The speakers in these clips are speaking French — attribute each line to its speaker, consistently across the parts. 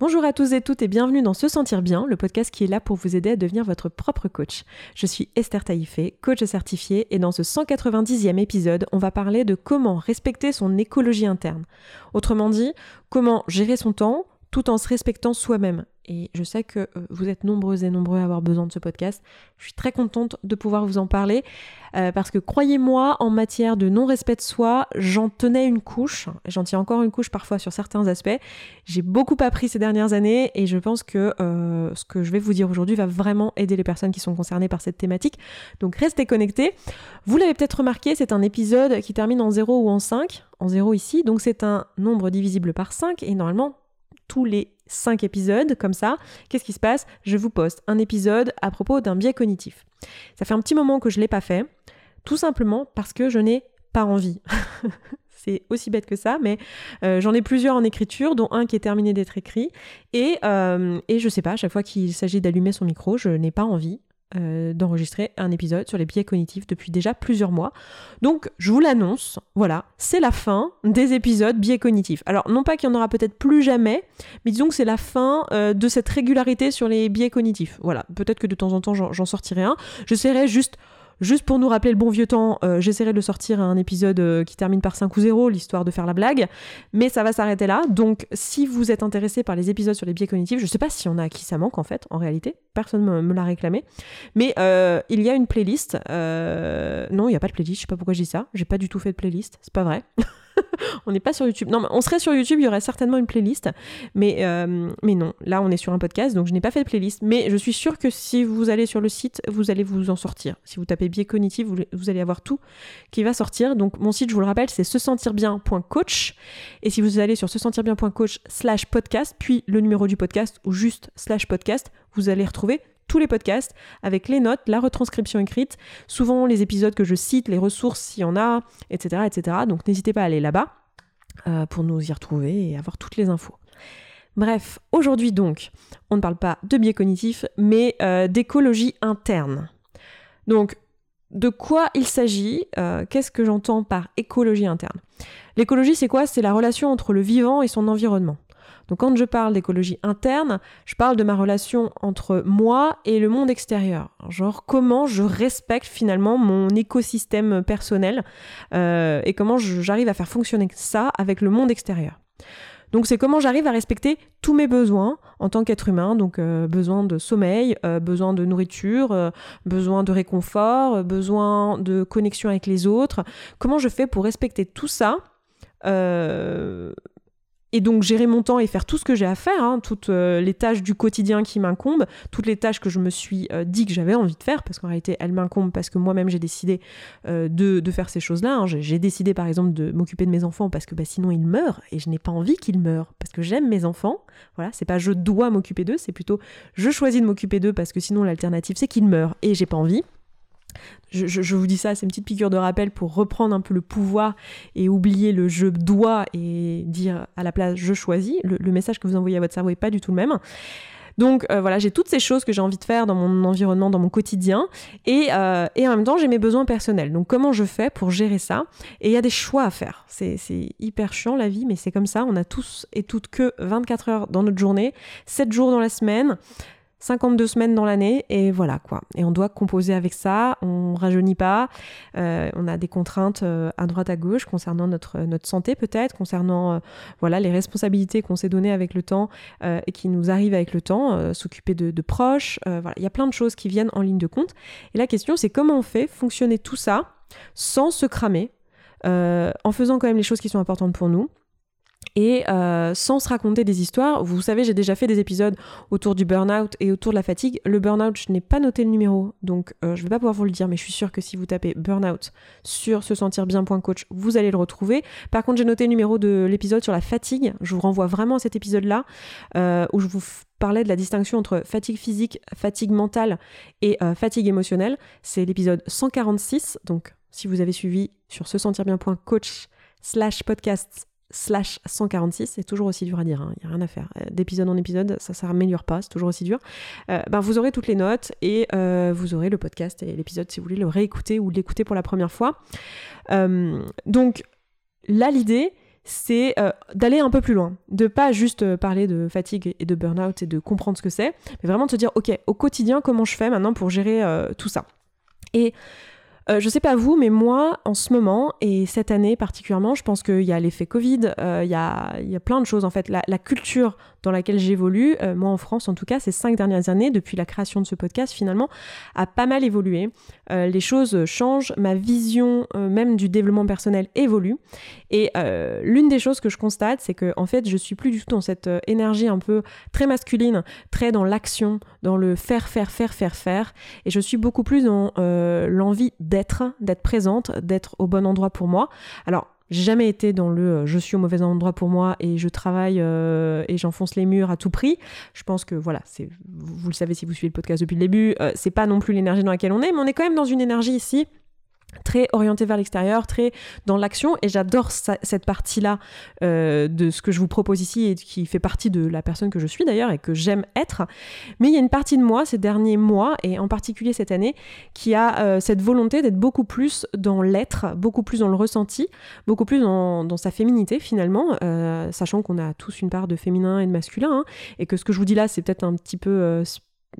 Speaker 1: Bonjour à tous et toutes et bienvenue dans Se Sentir Bien, le podcast qui est là pour vous aider à devenir votre propre coach. Je suis Esther Taïfé, coach certifié, et dans ce 190e épisode, on va parler de comment respecter son écologie interne. Autrement dit, comment gérer son temps tout en se respectant soi-même. Et je sais que euh, vous êtes nombreuses et nombreux à avoir besoin de ce podcast. Je suis très contente de pouvoir vous en parler euh, parce que croyez-moi, en matière de non-respect de soi, j'en tenais une couche. J'en tiens encore une couche parfois sur certains aspects. J'ai beaucoup appris ces dernières années et je pense que euh, ce que je vais vous dire aujourd'hui va vraiment aider les personnes qui sont concernées par cette thématique. Donc restez connectés. Vous l'avez peut-être remarqué, c'est un épisode qui termine en 0 ou en 5. En 0 ici, donc c'est un nombre divisible par 5 et normalement tous les 5 épisodes, comme ça, qu'est-ce qui se passe? Je vous poste un épisode à propos d'un biais cognitif. Ça fait un petit moment que je ne l'ai pas fait, tout simplement parce que je n'ai pas envie. C'est aussi bête que ça, mais euh, j'en ai plusieurs en écriture, dont un qui est terminé d'être écrit. Et, euh, et je sais pas, à chaque fois qu'il s'agit d'allumer son micro, je n'ai pas envie. Euh, d'enregistrer un épisode sur les biais cognitifs depuis déjà plusieurs mois. Donc je vous l'annonce, voilà, c'est la fin des épisodes biais cognitifs. Alors non pas qu'il y en aura peut-être plus jamais, mais disons que c'est la fin euh, de cette régularité sur les biais cognitifs. Voilà, peut-être que de temps en temps j'en sortirai un. J'essaierai juste Juste pour nous rappeler le bon vieux temps, euh, j'essaierai de sortir un épisode euh, qui termine par 5 ou 0, l'histoire de faire la blague, mais ça va s'arrêter là. Donc si vous êtes intéressé par les épisodes sur les biais cognitifs, je sais pas si on a à qui ça manque en fait, en réalité, personne me, me l'a réclamé, mais euh, il y a une playlist. non, il n'y a pas de playlist, je sais pas pourquoi je dis ça, j'ai pas du tout fait de playlist, c'est pas vrai. on n'est pas sur YouTube. Non, mais on serait sur YouTube, il y aurait certainement une playlist. Mais, euh, mais non, là on est sur un podcast, donc je n'ai pas fait de playlist. Mais je suis sûre que si vous allez sur le site, vous allez vous en sortir. Si vous tapez biais cognitif, vous, allez avoir tout qui va sortir. Donc mon site, je vous le rappelle, c'est se sentir bien.coach. Et si vous allez sur se sentir bien.coach slash podcast, puis le numéro du podcast ou juste slash podcast, vous allez retrouver tous les podcasts avec les notes, la retranscription écrite, souvent les épisodes que je cite, les ressources s'il y en a, etc. etc. Donc n'hésitez pas à aller là-bas euh, pour nous y retrouver et avoir toutes les infos. Bref, aujourd'hui donc, on ne parle pas de biais cognitif, mais euh, d'écologie interne. Donc, de quoi il s'agit euh, Qu'est-ce que j'entends par écologie interne? L'écologie, c'est quoi? C'est la relation entre le vivant et son environnement. Donc quand je parle d'écologie interne, je parle de ma relation entre moi et le monde extérieur. Genre comment je respecte finalement mon écosystème personnel euh, et comment j'arrive à faire fonctionner ça avec le monde extérieur. Donc c'est comment j'arrive à respecter tous mes besoins en tant qu'être humain, donc euh, besoin de sommeil, euh, besoin de nourriture, besoin de réconfort, besoin de connexion avec les autres. Comment je fais pour respecter tout ça et donc gérer mon temps et faire tout ce que j'ai à faire, hein, toutes euh, les tâches du quotidien qui m'incombent, toutes les tâches que je me suis euh, dit que j'avais envie de faire, parce qu'en réalité elles m'incombent parce que moi-même j'ai décidé euh, de, faire ces choses-là. Hein. J'ai décidé par exemple de m'occuper de mes enfants parce que bah, sinon ils meurent et je n'ai pas envie qu'ils meurent parce que j'aime mes enfants. Voilà, c'est pas je dois m'occuper d'eux, c'est plutôt je choisis de m'occuper d'eux parce que sinon l'alternative c'est qu'ils meurent et j'ai pas envie. Je, vous dis ça, c'est une petite piqûre de rappel pour reprendre un peu le pouvoir et oublier le je dois et dire à la place je choisis. Le, message que vous envoyez à votre cerveau n'est pas du tout le même. Donc euh, voilà, j'ai toutes ces choses que j'ai envie de faire dans mon environnement, dans mon quotidien, et, euh, et en même temps j'ai mes besoins personnels. Donc comment je fais pour gérer ça? Et il y a des choix à faire. C'est hyper chiant la vie, mais c'est comme ça. On a tous et toutes que 24 heures dans notre journée, 7 jours dans la semaine. 52 semaines dans l'année et voilà quoi. Et on doit composer avec ça, on rajeunit pas, euh, on a des contraintes euh, à droite à gauche concernant notre, notre santé peut-être, concernant euh, voilà les responsabilités qu'on s'est données avec le temps et qui nous arrivent avec le temps, s'occuper de, de, proches, voilà. il y a plein de choses qui viennent en ligne de compte. Et la question c'est comment on fait fonctionner tout ça sans se cramer, en faisant quand même les choses qui sont importantes pour nous et euh, sans se raconter des histoires. Vous savez, j'ai déjà fait des épisodes autour du burn-out et autour de la fatigue. Le burn-out, je n'ai pas noté le numéro, donc euh, je ne vais pas pouvoir vous le dire, mais je suis sûre que si vous tapez burn-out sur se sentir bien.coach, vous allez le retrouver. Par contre, j'ai noté le numéro de l'épisode sur la fatigue. Je vous renvoie vraiment à cet épisode-là, euh, où je vous parlais de la distinction entre fatigue physique, fatigue mentale et fatigue émotionnelle. C'est l'épisode 146, donc si vous avez suivi sur se sentir bien.coach slash podcast slash 146, c'est toujours aussi dur à dire, il hein, n'y a rien à faire. Euh, d'épisode en épisode, ça ne s'améliore pas, c'est toujours aussi dur. Euh, ben, vous aurez toutes les notes et euh, vous aurez le podcast et l'épisode si vous voulez le réécouter ou l'écouter pour la première fois. donc là, l'idée, c'est d'aller un peu plus loin, de pas juste parler de fatigue et de burn-out et de comprendre ce que c'est, mais vraiment de se dire, ok, au quotidien, comment je fais maintenant pour gérer tout ça? Euh, je sais pas vous, mais moi, en ce moment, et cette année particulièrement, je pense qu'il y a l'effet Covid, il y, a, y, a, plein de choses en fait. La, culture dans laquelle j'évolue, euh, moi en France en tout cas, ces cinq dernières années, depuis la création de ce podcast finalement, a pas mal évolué. Euh, les choses changent, ma vision euh, même du développement personnel évolue. Et l'une des choses que je constate, c'est que en fait, je suis plus du tout dans cette énergie un peu très masculine, très dans l'action, dans le faire, faire, faire, faire, faire. Et je suis beaucoup plus dans l'envie d'être, d'être présente, d'être au bon endroit pour moi. Alors, j'ai jamais été dans le euh, je suis au mauvais endroit pour moi et je travaille euh, et j'enfonce les murs à tout prix. Je pense que voilà, c'est vous le savez si vous suivez le podcast depuis le début, euh, c'est pas non plus l'énergie dans laquelle on est, mais on est quand même dans une énergie ici très orienté vers l'extérieur, très dans l'action, et j'adore cette partie-là euh, de ce que je vous propose ici et qui fait partie de la personne que je suis d'ailleurs et que j'aime être. Mais il y a une partie de moi ces derniers mois et en particulier cette année qui a euh, cette volonté d'être beaucoup plus dans l'être, beaucoup plus dans le ressenti, beaucoup plus dans, sa féminité finalement, euh, sachant qu'on a tous une part de féminin et de masculin, hein, et que ce que je vous dis là c'est peut-être un petit peu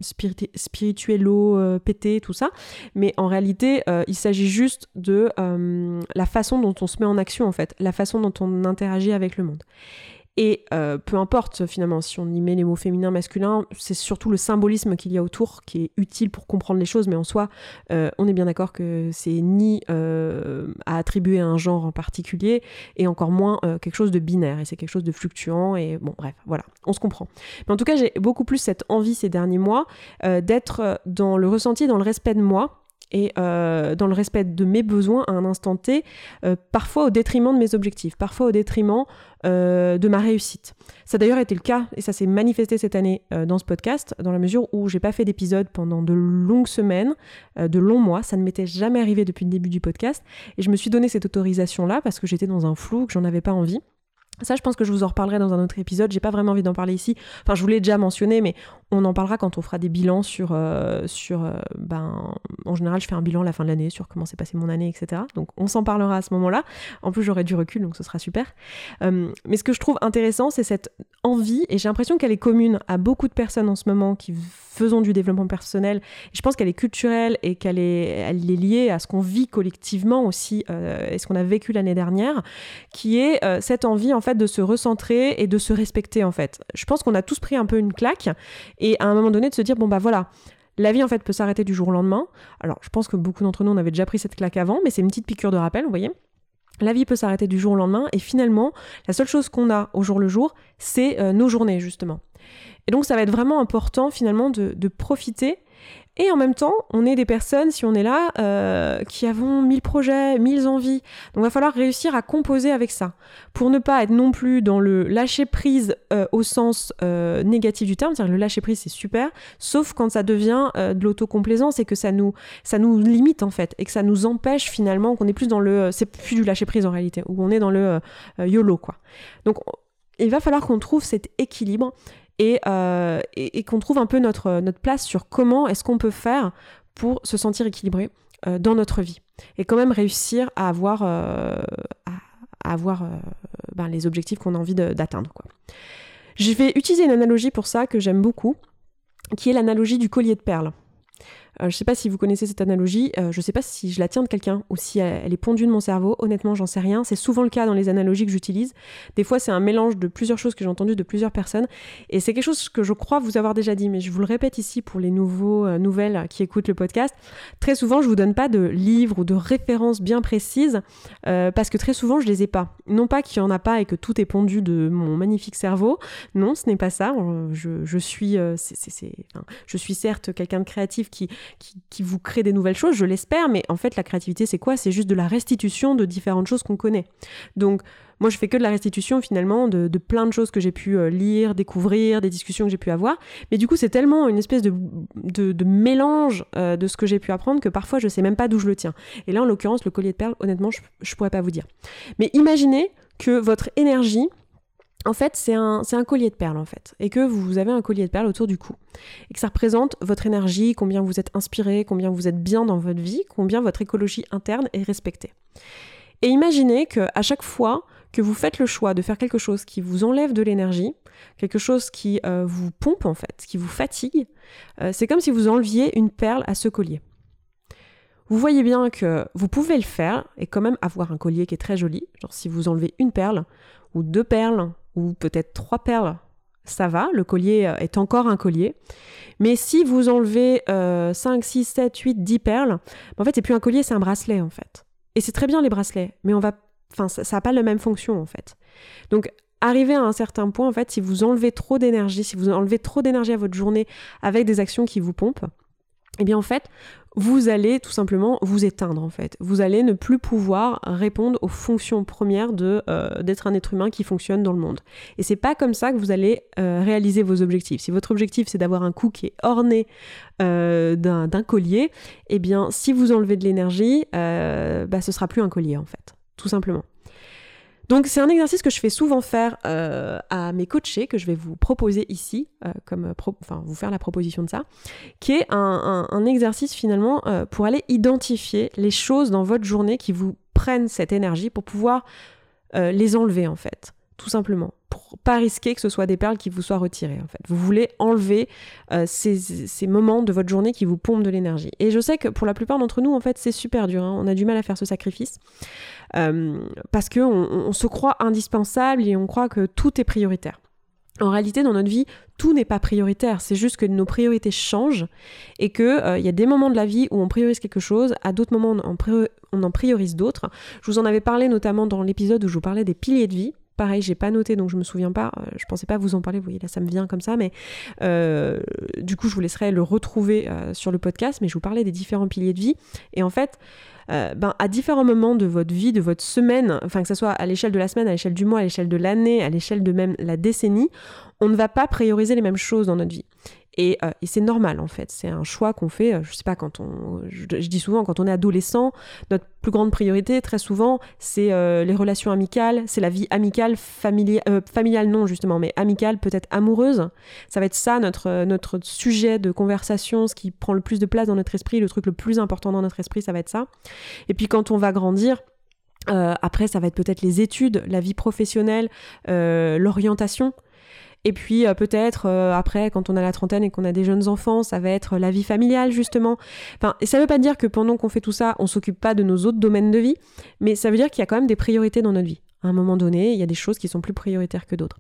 Speaker 1: spirituello euh, pété, tout ça. Mais en réalité, euh, il s'agit juste de euh, la façon dont on se met en action, en fait, la façon dont on interagit avec le monde. Et euh, peu importe finalement si on y met les mots féminins, masculins, c'est surtout le symbolisme qu'il y a autour qui est utile pour comprendre les choses, mais en soi, euh, on est bien d'accord que c'est ni euh, à attribuer à un genre en particulier, et encore moins quelque chose de binaire, et c'est quelque chose de fluctuant, et bon bref, voilà, on se comprend. Mais en tout cas, j'ai beaucoup plus cette envie ces derniers mois d'être dans le ressenti, dans le respect de moi, et euh, dans le respect de mes besoins à un instant T, euh, parfois au détriment de mes objectifs, parfois au détriment euh, de ma réussite. Ça a d'ailleurs été le cas et ça s'est manifesté cette année dans ce podcast, dans la mesure où j'ai pas fait d'épisode pendant de longues semaines, de longs mois. Ça ne m'était jamais arrivé depuis le début du podcast et je me suis donné cette autorisation là parce que j'étais dans un flou, que j'en avais pas envie. Ça, je pense que je vous en reparlerai dans un autre épisode. J'ai pas vraiment envie d'en parler ici. Enfin, je vous l'ai déjà mentionné, mais on en parlera quand on fera des bilans sur. Euh, sur euh, ben, en général, je fais un bilan à la fin de l'année sur comment s'est passé mon année, etc. Donc, on s'en parlera à ce moment-là. En plus, j'aurai du recul, donc ce sera super. Euh, mais ce que je trouve intéressant, c'est cette envie, et j'ai l'impression qu'elle est commune à beaucoup de personnes en ce moment qui faisons du développement personnel. Je pense qu'elle est culturelle et qu'elle est, elle est liée à ce qu'on vit collectivement aussi et ce qu'on a vécu l'année dernière, qui est cette envie, en fait de se recentrer et de se respecter en fait. Je pense qu'on a tous pris un peu une claque à un moment donné de se dire bon bah voilà, la vie en fait peut s'arrêter du jour au lendemain. Alors je pense que beaucoup d'entre nous on avait déjà pris cette claque avant, mais c'est une petite piqûre de rappel, vous voyez. La vie peut s'arrêter du jour au lendemain et finalement la seule chose qu'on a au jour le jour, c'est euh, nos journées justement. Et donc ça va être vraiment important finalement de profiter et en même temps, on est des personnes, si on est là, euh, qui avons mille projets, mille envies. Donc il va falloir réussir à composer avec ça. Pour ne pas être non plus dans le lâcher prise euh, au sens euh, négatif du terme, c'est-à-dire le lâcher prise c'est super, sauf quand ça devient de l'autocomplaisance et que ça nous, ça nous limite en fait, et que ça nous empêche finalement, qu'on est plus dans le... C'est plus du lâcher prise en réalité, où on est dans le YOLO quoi. Donc il va falloir qu'on trouve cet équilibre euh, et, qu'on trouve un peu notre, place sur comment est-ce qu'on peut faire pour se sentir équilibré euh, dans notre vie et quand même réussir à avoir, euh, ben, les objectifs qu'on a envie d'atteindre. Je vais utiliser une analogie pour ça que j'aime beaucoup, qui est l'analogie du collier de perles. Euh, je ne sais pas si vous connaissez cette analogie, euh, je ne sais pas si je la tiens de quelqu'un ou si elle, est pondue de mon cerveau, honnêtement j'en sais rien, c'est souvent le cas dans les analogies que j'utilise. Des fois c'est un mélange de plusieurs choses que j'ai entendues de plusieurs personnes et c'est quelque chose que je crois vous avoir déjà dit, mais je vous le répète ici pour les nouveaux euh, nouvelles qui écoutent le podcast. Très souvent je vous donne pas de livres ou de références bien précises parce que très souvent je les ai pas. Non pas qu'il y en a pas et que tout est pondu de mon magnifique cerveau, non ce n'est pas ça. Je, suis, je suis certes quelqu'un de créatif qui, qui, vous crée des nouvelles choses, je l'espère, mais en fait la créativité c'est quoi? C'est juste de la restitution de différentes choses qu'on connaît. Donc moi je fais que de la restitution finalement de, plein de choses que j'ai pu euh, lire, découvrir, des discussions que j'ai pu avoir, mais du coup c'est tellement une espèce de, mélange euh, de ce que j'ai pu apprendre que parfois je sais même pas d'où je le tiens. Et là en l'occurrence le collier de perles, honnêtement je, je pourrais pas vous dire. Mais imaginez que votre énergie en fait, c'est un, collier de perles, en fait. Et que vous avez un collier de perles autour du cou. Et que ça représente votre énergie, combien vous êtes inspiré, combien vous êtes bien dans votre vie, combien votre écologie interne est respectée. Et imaginez qu'à chaque fois que vous faites le choix de faire quelque chose qui vous enlève de l'énergie, quelque chose qui euh, vous pompe en fait, qui vous fatigue, euh, c'est comme si vous enleviez une perle à ce collier. Vous voyez bien que vous pouvez le faire et quand même avoir un collier qui est très joli. Genre si vous enlevez une perle ou deux perles ou peut-être trois perles, ça va, le collier euh, est encore un collier. Mais si vous enlevez 5, 6, 7, 8, 10 perles, en fait c'est plus un collier, c'est un bracelet en fait. Et c'est très bien les bracelets, mais on va enfin ça n'a pas la même fonction en fait. Donc arriver à un certain point en fait, si vous enlevez trop d'énergie, si vous enlevez trop d'énergie à votre journée avec des actions qui vous pompent, eh bien en fait, vous allez tout simplement vous éteindre en fait. Vous allez ne plus pouvoir répondre aux fonctions premières de euh, d'être un être humain qui fonctionne dans le monde. Et c'est pas comme ça que vous allez euh, réaliser vos objectifs. Si votre objectif c'est d'avoir un cou qui est orné euh, d'un collier, eh bien si vous enlevez de l'énergie, bah, ce sera plus un collier en fait, tout simplement. Donc c'est un exercice que je fais souvent faire euh, à mes coachés, que je vais vous proposer ici, euh, comme enfin vous faire la proposition de ça, qui est un, exercice finalement euh, pour aller identifier les choses dans votre journée qui vous prennent cette énergie pour pouvoir les enlever en fait, tout simplement pas risquer que ce soit des perles qui vous soient retirées en fait. Vous voulez enlever ces, ces, moments de votre journée qui vous pompent de l'énergie. Et je sais que pour la plupart d'entre nous en fait c'est super dur, hein. on a du mal à faire ce sacrifice. Euh, parce qu'on on se croit indispensable et on croit que tout est prioritaire. En réalité, dans notre vie, tout n'est pas prioritaire. C'est juste que nos priorités changent et qu'il euh, y a des moments de la vie où on priorise quelque chose, à d'autres moments on en, priorise d'autres. Je vous en avais parlé notamment dans l'épisode où je vous parlais des piliers de vie. Pareil, j'ai pas noté donc je me souviens pas. Euh, je pensais pas vous en parler. Vous voyez là, ça me vient comme ça, mais du coup, je vous laisserai le retrouver sur le podcast. Mais je vous parlais des différents piliers de vie et en fait, euh, ben, à différents moments de votre vie, de votre semaine, enfin que ce soit à l'échelle de la semaine, à l'échelle du mois, à l'échelle de l'année, à l'échelle de même la décennie, on ne va pas prioriser les mêmes choses dans notre vie. Et, euh, et c'est normal en fait, c'est un choix qu'on fait, euh, je sais pas, quand on, je, dis souvent, quand on est adolescent, notre plus grande priorité, très souvent, c'est euh, les relations amicales, c'est la vie amicale, familiale non justement, mais amicale, peut-être amoureuse. Ça va être ça notre, notre sujet de conversation, ce qui prend le plus de place dans notre esprit, le truc le plus important dans notre esprit, ça va être ça. Et puis quand on va grandir, après, ça va être peut-être les études, la vie professionnelle, l'orientation. Et puis euh, peut-être euh, après, quand on a la trentaine et qu'on a des jeunes enfants, ça va être la vie familiale justement. Enfin, et ça veut pas dire que pendant qu'on fait tout ça, on s'occupe pas de nos autres domaines de vie, mais ça veut dire qu'il y a quand même des priorités dans notre vie. À un moment donné, il y a des choses qui sont plus prioritaires que d'autres.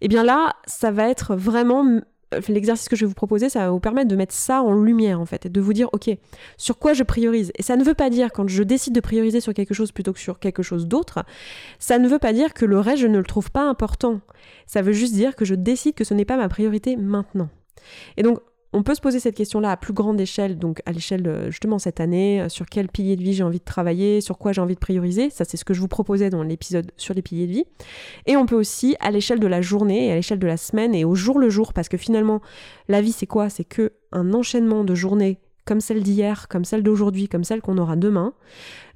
Speaker 1: Et eh bien là, ça va être vraiment l'exercice que je vais vous proposer, ça va vous permettre de mettre ça en lumière en fait, et de vous dire, ok, sur quoi je priorise. Et ça ne veut pas dire, quand je décide de prioriser sur quelque chose plutôt que sur quelque chose d'autre, ça ne veut pas dire que le reste, je ne le trouve pas important. Ça veut juste dire que je décide que ce n'est pas ma priorité maintenant. Et donc, on peut se poser cette question-là à plus grande échelle, donc à l'échelle justement cette année, euh, sur quel pilier de vie j'ai envie de travailler, sur quoi j'ai envie de prioriser. Ça, c'est ce que je vous proposais dans l'épisode sur les piliers de vie. Et on peut aussi à l'échelle de la journée et à l'échelle de la semaine et au jour le jour, parce que finalement, la vie, c'est quoi? C'est que un enchaînement de journées comme celle d'hier, comme celle d'aujourd'hui, comme celle qu'on aura demain.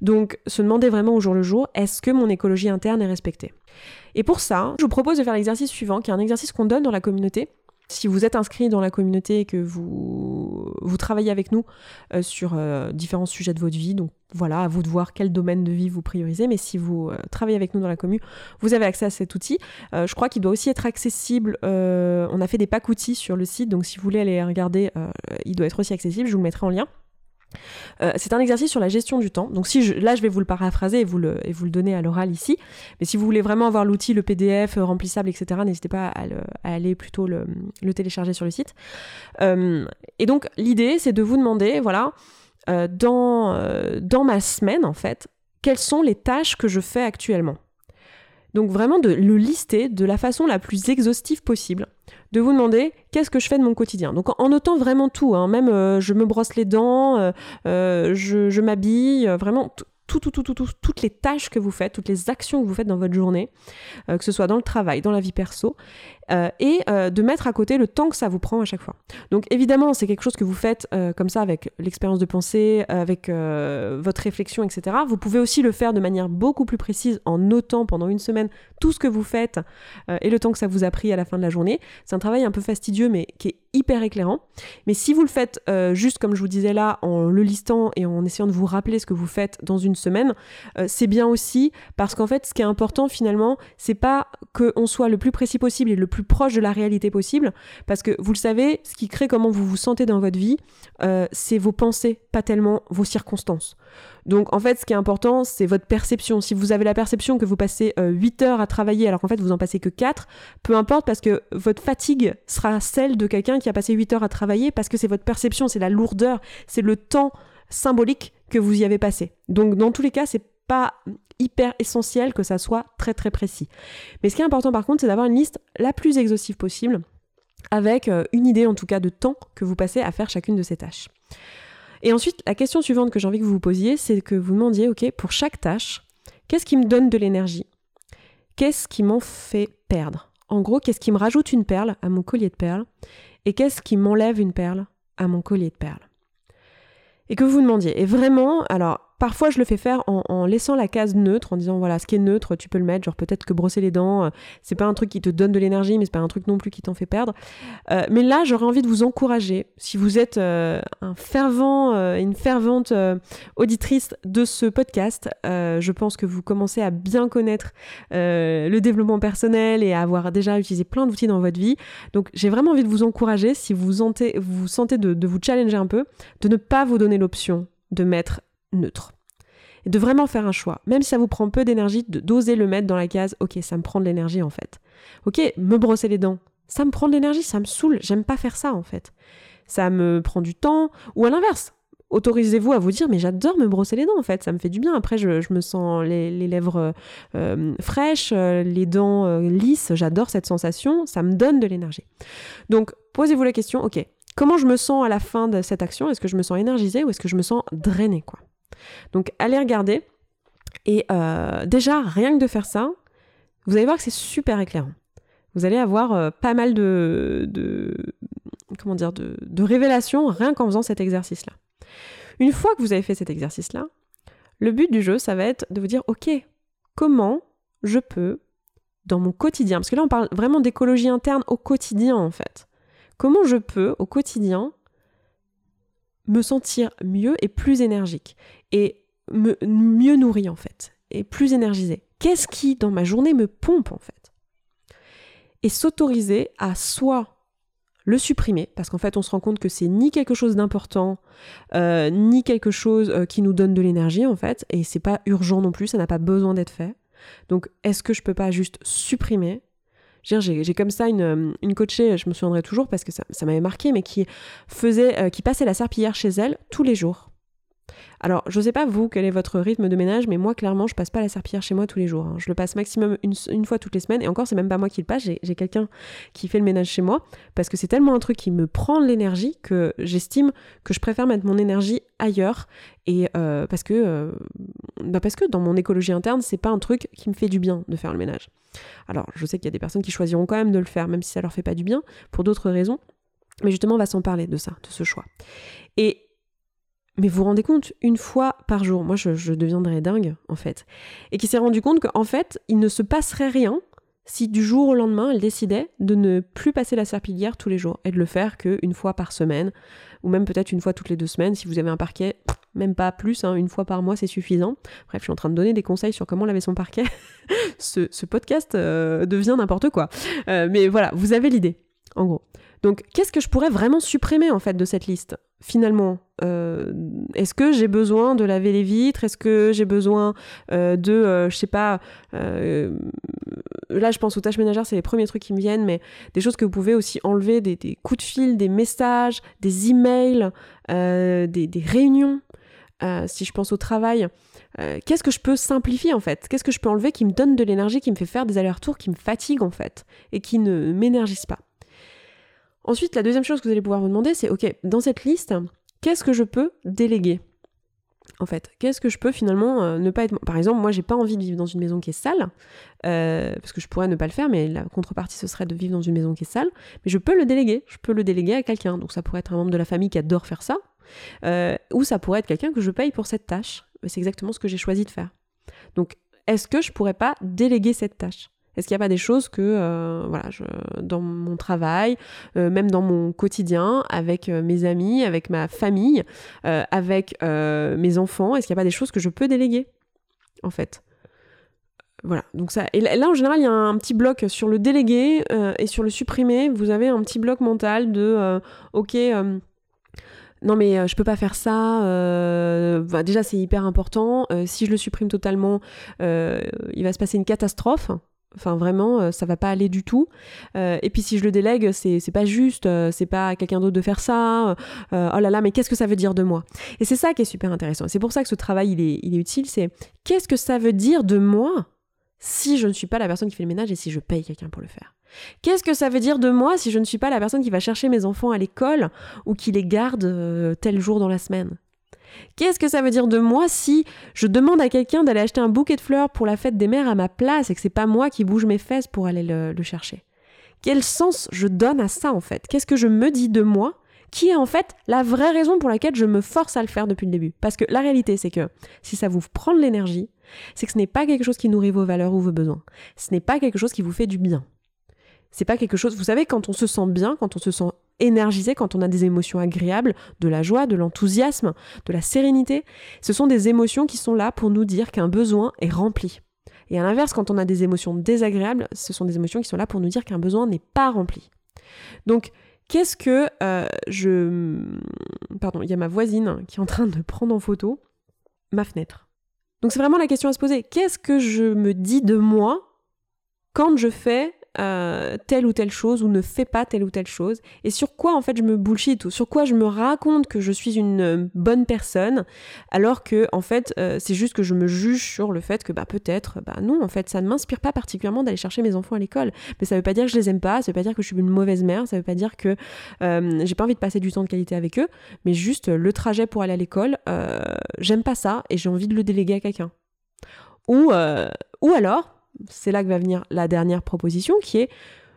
Speaker 1: Donc, se demander vraiment au jour le jour, est-ce que mon écologie interne est respectée? Et pour ça, je vous propose de faire l'exercice suivant, qui est un exercice qu'on donne dans la communauté si vous êtes inscrit dans la communauté et que vous, travaillez avec nous euh, sur euh, différents sujets de votre vie, donc voilà, à vous de voir quel domaine de vie vous priorisez, mais si vous euh, travaillez avec nous dans la commune, vous avez accès à cet outil. je crois qu'il doit aussi être accessible, on a fait des packs outils sur le site, donc si vous voulez aller regarder, il doit être aussi accessible, je vous mettrai en lien. Euh, c'est un exercice sur la gestion du temps. Donc si là, je vais vous le paraphraser et vous le, donner à l'oral ici. Mais si vous voulez vraiment avoir l'outil, le PDF euh, remplissable, etc., n'hésitez pas à, aller plutôt le, télécharger sur le site. Euh, et donc l'idée, c'est de vous demander, voilà, dans, dans ma semaine, en fait, quelles sont les tâches que je fais actuellement. Donc vraiment de le lister de la façon la plus exhaustive possible. De vous demander qu'est-ce que je fais de mon quotidien? Donc en notant vraiment tout, hein, même euh, je me brosse les dents, euh, euh, je, m'habille, vraiment tout, tout, tout, tout, toutes les tâches que vous faites, toutes les actions que vous faites dans votre journée, que ce soit dans le travail, dans la vie perso, et de mettre à côté le temps que ça vous prend à chaque fois. Donc évidemment, c'est quelque chose que vous faites comme ça avec l'expérience de pensée, avec votre réflexion, etc. Vous pouvez aussi le faire de manière beaucoup plus précise en notant pendant une semaine tout ce que vous faites et le temps que ça vous a pris à la fin de la journée. C'est un travail un peu fastidieux mais qui est hyper éclairant. Mais si vous le faites juste comme je vous disais là, en le listant et en essayant de vous rappeler ce que vous faites dans une semaine, c'est bien aussi parce qu'en fait, ce qui est important finalement, c'est pas qu'on soit le plus précis possible et le plus proche de la réalité possible, parce que vous le savez, ce qui crée comment vous vous sentez dans votre vie, euh, c'est vos pensées, pas tellement vos circonstances. Donc en fait, ce qui est important, c'est votre perception. Si vous avez la perception que vous passez 8 euh, heures à travailler alors qu'en fait vous en passez que 4, peu importe parce que votre fatigue sera celle de quelqu'un qui a passé 8 heures à travailler parce que c'est votre perception, c'est la lourdeur, c'est le temps symbolique que vous y avez passé. Donc dans tous les cas, c'est pas hyper essentiel que ça soit très très précis. Mais ce qui est important par contre, c'est d'avoir une liste la plus exhaustive possible, avec euh, une idée en tout cas de temps que vous passez à faire chacune de ces tâches. Et ensuite, la question suivante que j'ai envie que vous vous posiez, c'est que vous demandiez, ok, pour chaque tâche, qu'est-ce qui me donne de l'énergie? Qu'est-ce qui m'en fait perdre? En gros, qu'est-ce qui me rajoute une perle à mon collier de perles? Et qu'est-ce qui m'enlève une perle à mon collier de perles? Et que vous vous demandiez. Et vraiment, alors Parfois, je le fais faire en, laissant la case neutre, en disant voilà, ce qui est neutre, tu peux le mettre. Genre, peut-être que brosser les dents, euh, c'est pas un truc qui te donne de l'énergie, mais c'est pas un truc non plus qui t'en fait perdre. Euh, mais là, j'aurais envie de vous encourager, si vous êtes euh, une fervente auditrice de ce podcast, je pense que vous commencez à bien connaître le développement personnel et à avoir déjà utilisé plein d'outils dans votre vie. Donc, j'ai vraiment envie de vous encourager, si vous sentez, vous sentez de vous challenger un peu, de ne pas vous donner l'option de mettre neutre. Et de vraiment faire un choix, même si ça vous prend peu d'énergie, d'oser le mettre dans la case, ok, ça me prend de l'énergie en fait. Ok, me brosser les dents, ça me prend de l'énergie, ça me saoule, j'aime pas faire ça en fait. Ça me prend du temps, ou à l'inverse, autorisez-vous à vous dire mais j'adore me brosser les dents en fait, ça me fait du bien. Après je, me sens les, lèvres euh, fraîches, euh, les dents euh, lisses, j'adore cette sensation, ça me donne de l'énergie. Donc posez-vous la question, ok, comment je me sens à la fin de cette action? Est-ce que je me sens énergisée ou est-ce que je me sens drainée quoi? Donc allez regarder. Et euh, déjà, rien que de faire ça, vous allez voir que c'est super éclairant. Vous allez avoir euh, pas mal de, comment dire, de, de révélations rien qu'en faisant cet exercice-là. Une fois que vous avez fait cet exercice-là, le but du jeu, ça va être de vous dire, ok, comment je peux, dans mon quotidien, parce que là on parle vraiment d'écologie interne au quotidien en fait, comment je peux au quotidien me sentir mieux et plus énergique et mieux nourri en fait et plus énergisé. Qu'est-ce qui dans ma journée me pompe en fait? Et s'autoriser à soit le supprimer, parce qu'en fait on se rend compte que c'est ni quelque chose d'important, euh, ni quelque chose euh, qui nous donne de l'énergie en fait, et c'est pas urgent non plus, ça n'a pas besoin d'être fait. Donc est-ce que je peux pas juste supprimer j'ai comme ça une, euh, une coachée, je me souviendrai toujours parce que ça, m'avait marqué, mais qui faisait, euh, qui passait la serpillière chez elle tous les jours. Alors, je sais pas vous quel est votre rythme de ménage, mais moi clairement, je passe pas la serpillière chez moi tous les jours. Hein. Je le passe maximum une, fois toutes les semaines, et encore, c'est même pas moi qui le passe. J'ai quelqu'un qui fait le ménage chez moi parce que c'est tellement un truc qui me prend l'énergie que j'estime que je préfère mettre mon énergie ailleurs et euh, parce que bah parce que dans mon écologie interne, c'est pas un truc qui me fait du bien de faire le ménage. Alors, je sais qu'il y a des personnes qui choisiront quand même de le faire, même si ça leur fait pas du bien, pour d'autres raisons. Mais justement, on va s'en parler de ça, de ce choix. Et mais vous vous rendez compte, une fois par jour, moi je, deviendrais dingue en fait, et qui s'est rendu compte qu'en fait, il ne se passerait rien si du jour au lendemain, elle décidait de ne plus passer la serpillière tous les jours et de le faire qu'une fois par semaine, ou même peut-être une fois toutes les deux semaines si vous avez un parquet, même pas plus, hein, une fois par mois c'est suffisant. Bref, je suis en train de donner des conseils sur comment laver son parquet. ce, podcast euh, devient n'importe quoi. Euh, mais voilà, vous avez l'idée, en gros. Donc, qu'est-ce que je pourrais vraiment supprimer en fait de cette liste Finalement, euh, est-ce que j'ai besoin de laver les vitres? Est-ce que j'ai besoin euh, de, euh, je sais pas, là je pense aux tâches ménagères, c'est les premiers trucs qui me viennent, mais des choses que vous pouvez aussi enlever, des, coups de fil, des messages, des emails, des, des, réunions. si je pense au travail, qu'est-ce que je peux simplifier en fait? Qu'est-ce que je peux enlever qui me donne de l'énergie, qui me fait faire des allers-retours, qui me fatigue en fait, et qui ne m'énergise pas? Ensuite, la deuxième chose que vous allez pouvoir vous demander, c'est, ok, dans cette liste, qu'est-ce que je peux déléguer? En fait Qu'est-ce que je peux finalement euh, ne pas être Par exemple, moi, j'ai pas envie de vivre dans une maison qui est sale, euh, parce que je pourrais ne pas le faire, mais la contrepartie, ce serait de vivre dans une maison qui est sale. Mais je peux le déléguer. Je peux le déléguer à quelqu'un. Donc, ça pourrait être un membre de la famille qui adore faire ça, euh, ou ça pourrait être quelqu'un que je paye pour cette tâche. C'est exactement ce que j'ai choisi de faire. Donc, est-ce que je pourrais pas déléguer cette tâche? Est-ce qu'il n'y a pas des choses que, euh, voilà, dans mon travail, euh, même dans mon quotidien, avec euh, mes amis, avec ma famille, avec mes enfants, est-ce qu'il n'y a pas des choses que je peux déléguer, en fait? Voilà, donc ça. Et là, en général, il y a un petit bloc sur le déléguer et sur le supprimer. Vous avez un petit bloc mental de OK, non mais je peux pas faire ça. Déjà, c'est hyper important. si je le supprime totalement, il va se passer une catastrophe. Enfin, vraiment, euh, ça va pas aller du tout. Euh, et puis, si je le délègue, c'est, pas juste, euh, c'est pas à quelqu'un d'autre de faire ça. oh là là, mais qu'est-ce que ça veut dire de moi? Et c'est ça qui est super intéressant. C'est pour ça que ce travail, il est, il est utile. C'est qu'est-ce que ça veut dire de moi si je ne suis pas la personne qui fait le ménage et si je paye quelqu'un pour le faire? Qu'est-ce que ça veut dire de moi si je ne suis pas la personne qui va chercher mes enfants à l'école ou qui les garde tel jour dans la semaine? Qu'est-ce que ça veut dire de moi si je demande à quelqu'un d'aller acheter un bouquet de fleurs pour la fête des mères à ma place et que c'est pas moi qui bouge mes fesses pour aller le, chercher? Quel sens je donne à ça en fait? Qu'est-ce que je me dis de moi qui est en fait la vraie raison pour laquelle je me force à le faire depuis le début? Parce que la réalité, c'est que si ça vous prend de l'énergie, c'est que ce n'est pas quelque chose qui nourrit vos valeurs ou vos besoins. Ce n'est pas quelque chose qui vous fait du bien. C'est pas quelque chose. Vous savez, quand on se sent bien, quand on se sent énergisé, quand on a des émotions agréables, de la joie, de l'enthousiasme, de la sérénité, ce sont des émotions qui sont là pour nous dire qu'un besoin est rempli. Et à l'inverse, quand on a des émotions désagréables, ce sont des émotions qui sont là pour nous dire qu'un besoin n'est pas rempli. Donc, qu'est-ce que euh, je... Pardon, il y a ma voisine qui est en train de prendre en photo ma fenêtre. Donc c'est vraiment la question à se poser. Qu'est-ce que je me dis de moi quand je fais euh, telle ou telle chose ou ne fais pas telle ou telle chose. Et sur quoi en fait je me bullshit ou sur quoi je me raconte que je suis une euh, bonne personne alors que en fait euh, c'est juste que je me juge sur le fait que bah peut-être bah non en fait ça ne m'inspire pas particulièrement d'aller chercher mes enfants à l'école. Mais ça veut pas dire que je les aime pas ça veut pas dire que je suis une mauvaise mère ça veut pas dire que j'ai pas envie de passer du temps de qualité avec eux. Mais juste le trajet pour aller à l'école j'aime pas ça et j'ai envie de le déléguer à quelqu'un. Ou ou alors c'est là que va venir la dernière proposition qui est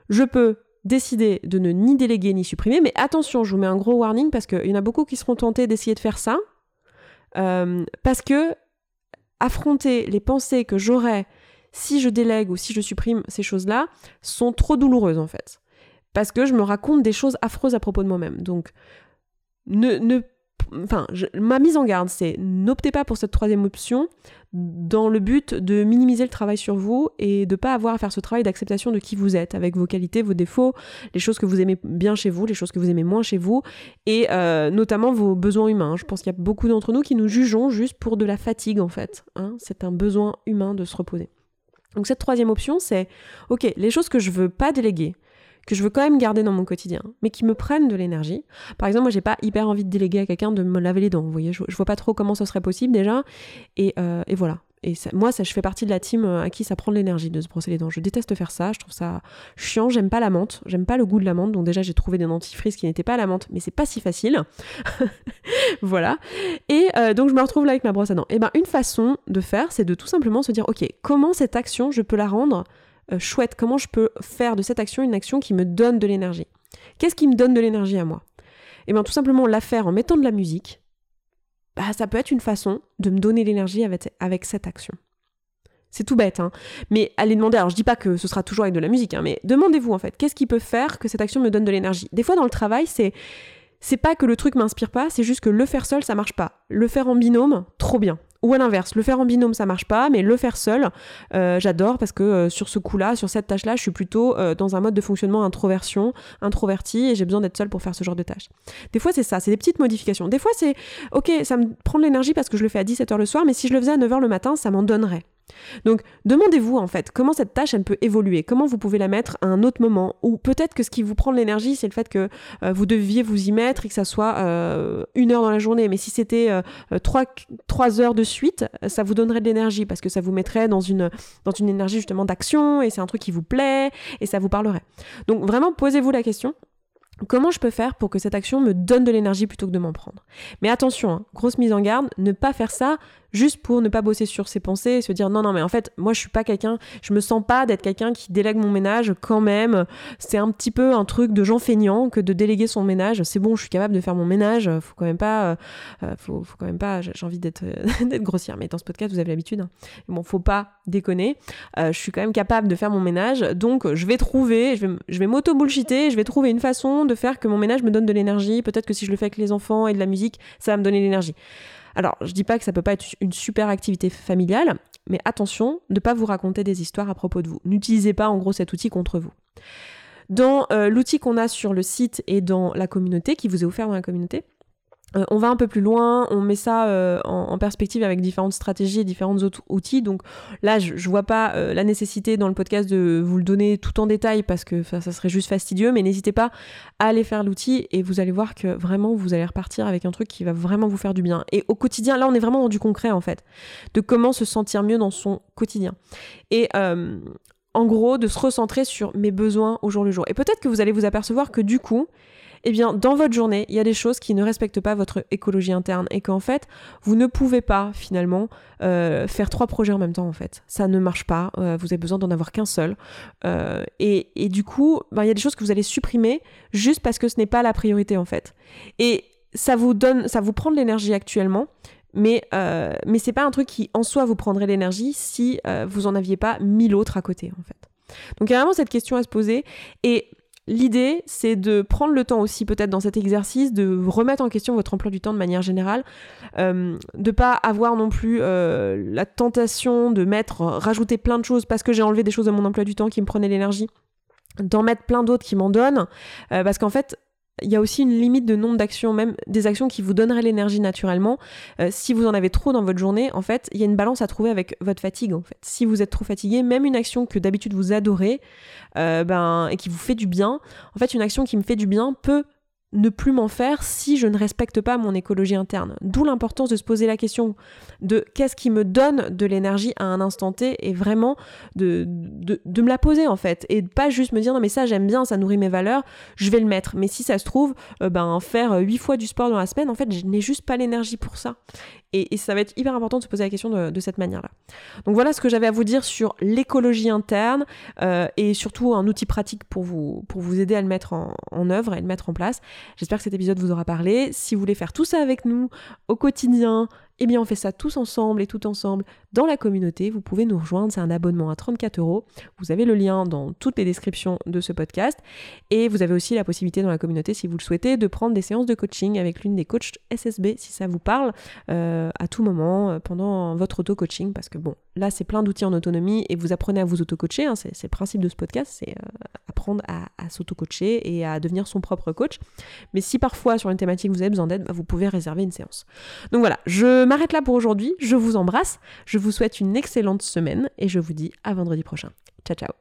Speaker 1: je peux décider de ne ni déléguer ni supprimer, mais attention, je vous mets un gros warning parce qu'il y en a beaucoup qui seront tentés d'essayer de faire ça, euh, parce que affronter les pensées que j'aurais si je délègue ou si je supprime ces choses-là sont trop douloureuses en fait. Parce que je me raconte des choses affreuses à propos de moi-même. Donc, ne, ne enfin, ma mise en garde, c'est n'optez pas pour cette troisième option dans le but de minimiser le travail sur vous et de pas avoir à faire ce travail d'acceptation de qui vous êtes, avec vos qualités, vos défauts, les choses que vous aimez bien chez vous, les choses que vous aimez moins chez vous, et euh, notamment vos besoins humains. Je pense qu'il y a beaucoup d'entre nous qui nous jugeons juste pour de la fatigue en fait. Hein. c'est un besoin humain de se reposer. Donc cette troisième option, c'est ok, les choses que je veux pas déléguer, que je veux quand même garder dans mon quotidien, mais qui me prennent de l'énergie. Par exemple, moi, j'ai pas hyper envie de déléguer à quelqu'un de me laver les dents. Vous voyez, je, vois pas trop comment ce serait possible déjà. Et, euh, voilà. Et moi, ça, je fais partie de la team euh, à qui ça prend de l'énergie de se brosser les dents. Je déteste faire ça, je trouve ça chiant, j'aime pas la menthe, j'aime pas le goût de la menthe. Donc déjà, j'ai trouvé des dentifrices qui n'étaient pas à la menthe, mais c'est pas si facile. voilà. Et euh, donc, je me retrouve là avec ma brosse à dents. Et ben, une façon de faire, c'est de tout simplement se dire, ok, comment cette action, je peux la rendre euh, chouette, comment je peux faire de cette action une action qui me donne de l'énergie? Qu'est-ce qui me donne de l'énergie à moi? Eh bien tout simplement la faire en mettant de la musique, bah, ça peut être une façon de me donner l'énergie avec, cette action. C'est tout bête, hein. Mais allez demander, alors je dis pas que ce sera toujours avec de la musique, hein, mais demandez-vous en fait, qu'est-ce qui peut faire que cette action me donne de l'énergie? Des fois dans le travail, c'est c'est pas que le truc m'inspire pas, c'est juste que le faire seul, ça marche pas. Le faire en binôme, trop bien. Ou à l'inverse, le faire en binôme, ça marche pas, mais le faire seul, euh, j'adore parce que euh, sur ce coup-là, sur cette tâche-là, je suis plutôt euh, dans un mode de fonctionnement introversion, introverti, et j'ai besoin d'être seul pour faire ce genre de tâches. Des fois, c'est ça, c'est des petites modifications. Des fois, c'est, ok, ça me prend de l'énergie parce que je le fais à 17h le soir, mais si je le faisais à 9h le matin, ça m'en donnerait. Donc demandez-vous en fait comment cette tâche elle peut évoluer, comment vous pouvez la mettre à un autre moment, ou peut-être que ce qui vous prend de l'énergie c'est le fait que euh, vous deviez vous y mettre et que ça soit euh, une heure dans la journée, mais si c'était euh, trois, heures de suite, ça vous donnerait de l'énergie parce que ça vous mettrait dans une, dans une énergie justement d'action et c'est un truc qui vous plaît et ça vous parlerait. Donc vraiment posez-vous la question Comment je peux faire pour que cette action me donne de l'énergie plutôt que de m'en prendre? Mais attention, hein, grosse mise en garde, ne pas faire ça juste pour ne pas bosser sur ses pensées et se dire non non mais en fait moi je suis pas quelqu'un je me sens pas d'être quelqu'un qui délègue mon ménage quand même. C'est un petit peu un truc de gens feignant que de déléguer son ménage. C'est bon je suis capable de faire mon ménage faut quand même pas euh, euh, faut, quand même pas j'ai envie d'être d'être grossière mais dans ce podcast vous avez l'habitude hein. bon faut pas déconner. Euh, je suis quand même capable de faire mon ménage donc je vais trouver je vais, je vais m'auto bullshiter je vais trouver une façon de faire que mon ménage me donne de l'énergie peut-être que si je le fais avec les enfants et de la musique ça va me donner l'énergie alors, je dis pas que ça peut pas être une super activité familiale, mais attention de ne pas vous raconter des histoires à propos de vous. N'utilisez pas en gros cet outil contre vous. Dans euh, l'outil qu'on a sur le site et dans la communauté, qui vous est offert dans la communauté, euh, on va un peu plus loin, on met ça euh, en, perspective avec différentes stratégies et différents autres outils. Donc là, je, vois pas euh, la nécessité dans le podcast de vous le donner tout en détail parce que ça serait juste fastidieux, mais n'hésitez pas à aller faire l'outil et vous allez voir que vraiment vous allez repartir avec un truc qui va vraiment vous faire du bien. Et au quotidien, là, on est vraiment dans du concret en fait, de comment se sentir mieux dans son quotidien. Et en gros, de se recentrer sur mes besoins au jour le jour. Et peut-être que vous allez vous apercevoir que du coup, eh bien, dans votre journée, il y a des choses qui ne respectent pas votre écologie interne et qu'en fait, vous ne pouvez pas finalement euh, faire trois projets en même temps. En fait, ça ne marche pas. Euh, vous avez besoin d'en avoir qu'un seul. Euh, et, et, du coup, ben, il y a des choses que vous allez supprimer juste parce que ce n'est pas la priorité en fait. Et ça vous donne, ça vous prend de l'énergie actuellement, mais, euh, mais c'est pas un truc qui en soi vous prendrait l'énergie si vous en aviez pas mille autres à côté en fait. Donc il y a vraiment cette question à se poser et L'idée, c'est de prendre le temps aussi, peut-être dans cet exercice, de remettre en question votre emploi du temps de manière générale, euh, de pas avoir non plus euh, la tentation de mettre, rajouter plein de choses parce que j'ai enlevé des choses de mon emploi du temps qui me prenaient l'énergie d'en mettre plein d'autres qui m'en donnent, euh, parce qu'en fait, il y a aussi une limite de nombre d'actions, même des actions qui vous donneraient l'énergie naturellement. Euh, si vous en avez trop dans votre journée, en fait, il y a une balance à trouver avec votre fatigue. En fait, si vous êtes trop fatigué, même une action que d'habitude vous adorez, euh, ben et qui vous fait du bien, en fait, une action qui me fait du bien peut ne plus m'en faire si je ne respecte pas mon écologie interne. D'où l'importance de se poser la question de qu'est-ce qui me donne de l'énergie à un instant T et vraiment de, de, me la poser en fait. Et pas juste me dire non mais ça j'aime bien, ça nourrit mes valeurs, je vais le mettre. Mais si ça se trouve, euh, ben faire huit fois du sport dans la semaine, en fait je n'ai juste pas l'énergie pour ça. Et, ça va être hyper important de se poser la question de, cette manière-là. Donc voilà ce que j'avais à vous dire sur l'écologie interne euh, et surtout un outil pratique pour vous, pour vous aider à le mettre en, en œuvre et le mettre en place. J'espère que cet épisode vous aura parlé. Si vous voulez faire tout ça avec nous au quotidien, eh bien on fait ça tous ensemble et tout ensemble dans la communauté. Vous pouvez nous rejoindre, c'est un abonnement à 34 euros. Vous avez le lien dans toutes les descriptions de ce podcast. Et vous avez aussi la possibilité dans la communauté, si vous le souhaitez, de prendre des séances de coaching avec l'une des coachs SSB, si ça vous parle, euh, à tout moment euh, pendant votre auto-coaching. Parce que bon, là c'est plein d'outils en autonomie et vous apprenez à vous auto-coacher. Hein, c'est le principe de ce podcast, c'est euh, apprendre à, s'auto-coacher et à devenir son propre coach. Mais si parfois sur une thématique vous avez besoin d'aide, bah, vous pouvez réserver une séance. Donc voilà, je m'arrête là pour aujourd'hui. Je vous embrasse. Je vous souhaite une excellente semaine et je vous dis à vendredi prochain. Ciao ciao